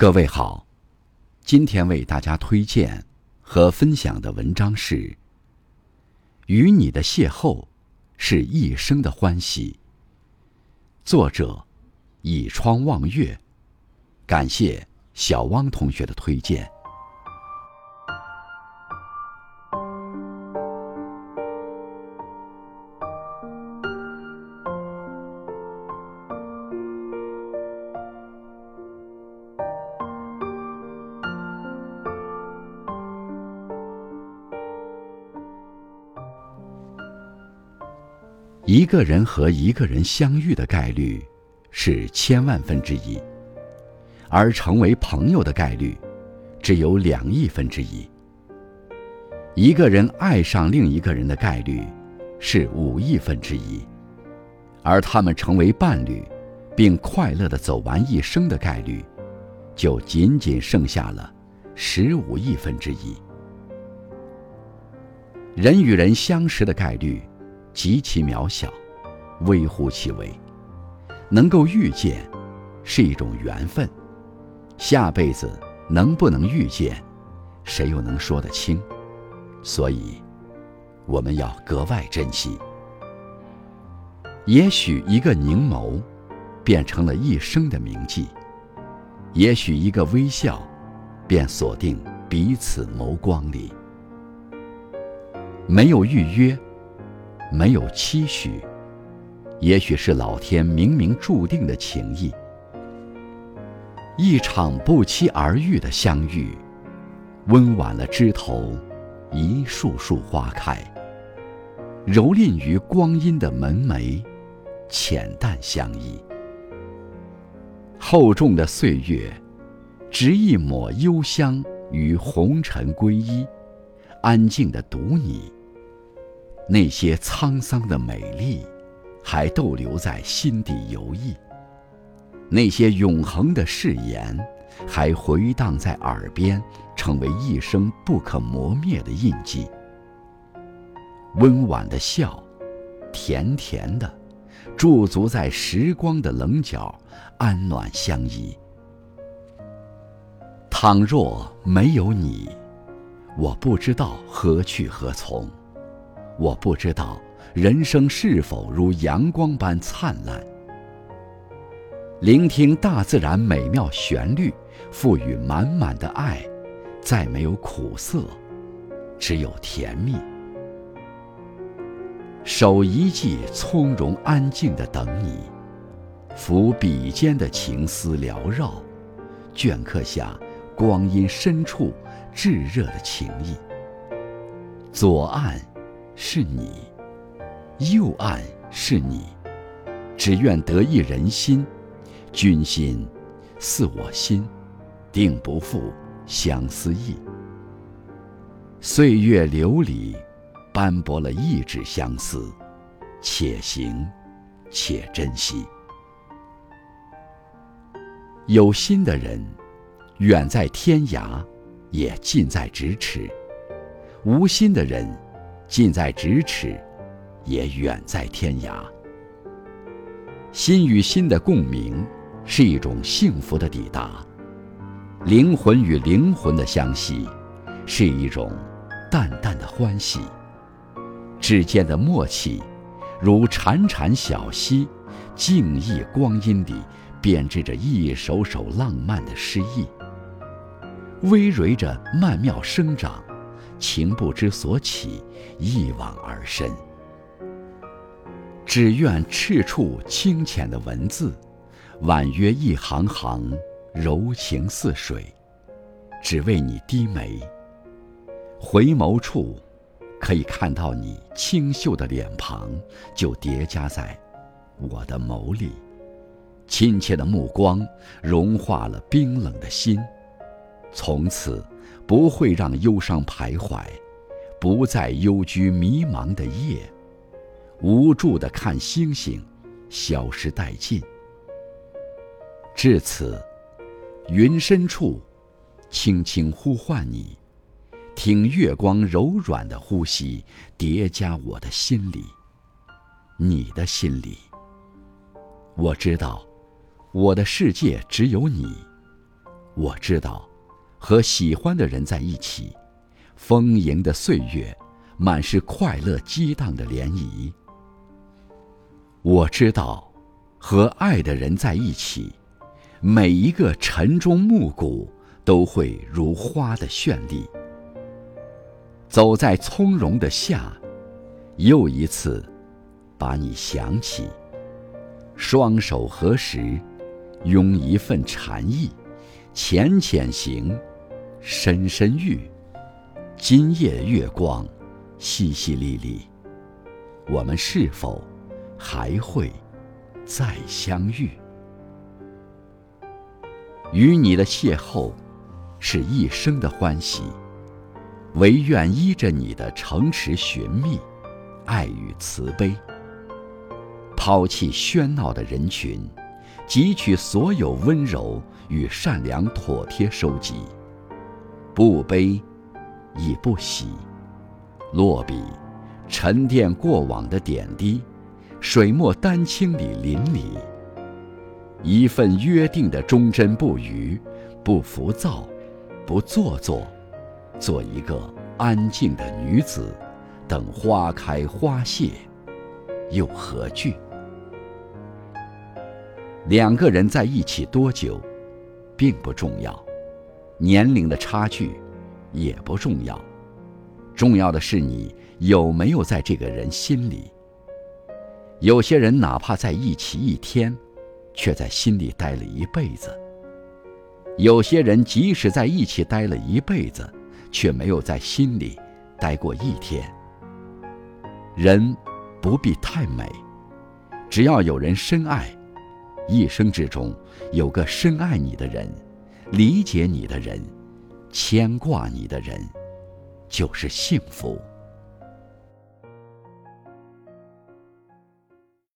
各位好，今天为大家推荐和分享的文章是《与你的邂逅是一生的欢喜》，作者倚窗望月，感谢小汪同学的推荐。一个人和一个人相遇的概率是千万分之一，而成为朋友的概率只有两亿分之一。一个人爱上另一个人的概率是五亿分之一，而他们成为伴侣，并快乐的走完一生的概率，就仅仅剩下了十五亿分之一。人与人相识的概率。极其渺小，微乎其微。能够遇见，是一种缘分。下辈子能不能遇见，谁又能说得清？所以，我们要格外珍惜。也许一个凝眸，变成了一生的铭记；也许一个微笑，便锁定彼此眸光里。没有预约。没有期许，也许是老天冥冥注定的情谊。一场不期而遇的相遇，温婉了枝头一束束花开，蹂躏于光阴的门楣，浅淡相依。厚重的岁月，执一抹幽香于红尘归一，安静的读你。那些沧桑的美丽，还逗留在心底游弋；那些永恒的誓言，还回荡在耳边，成为一生不可磨灭的印记。温婉的笑，甜甜的，驻足在时光的棱角，安暖相依。倘若没有你，我不知道何去何从。我不知道人生是否如阳光般灿烂。聆听大自然美妙旋律，赋予满满的爱，再没有苦涩，只有甜蜜。守一季从容安静的等你，抚笔尖的情思缭绕，镌刻下光阴深处炙热的情谊。左岸。是你，右岸是你，只愿得一人心，君心似我心，定不负相思意。岁月流里，斑驳了一纸相思，且行且珍惜。有心的人，远在天涯，也近在咫尺；无心的人。近在咫尺，也远在天涯。心与心的共鸣，是一种幸福的抵达；灵魂与灵魂的相系，是一种淡淡的欢喜。之间的默契，如潺潺小溪，静谧光阴里编织着一首首浪漫的诗意，葳蕤着曼妙生长。情不知所起，一往而深。只愿赤处清浅的文字，婉约一行行，柔情似水，只为你低眉。回眸处，可以看到你清秀的脸庞，就叠加在我的眸里。亲切的目光，融化了冰冷的心。从此。不会让忧伤徘徊，不再幽居迷茫的夜，无助的看星星消失殆尽。至此，云深处，轻轻呼唤你，听月光柔软的呼吸叠加我的心里，你的心里。我知道，我的世界只有你。我知道，和喜欢的人在一起，丰盈的岁月，满是快乐激荡的涟漪。我知道，和爱的人在一起，每一个晨钟暮鼓都会如花的绚丽。走在从容的夏，又一次把你想起，双手合十，拥一份禅意。浅浅行，深深遇。今夜月光，淅淅沥沥。我们是否还会再相遇？与你的邂逅，是一生的欢喜。唯愿依着你的城池寻觅，爱与慈悲。抛弃喧闹的人群。汲取所有温柔与善良，妥帖收集，不悲，亦不喜。落笔，沉淀过往的点滴，水墨丹青里淋漓。一份约定的忠贞不渝，不浮躁，不做作，做一个安静的女子，等花开花谢，又何惧？两个人在一起多久，并不重要，年龄的差距也不重要，重要的是你有没有在这个人心里。有些人哪怕在一起一天，却在心里待了一辈子；有些人即使在一起待了一辈子，却没有在心里待过一天。人不必太美，只要有人深爱。一生之中，有个深爱你的人，理解你的人，牵挂你的人，就是幸福。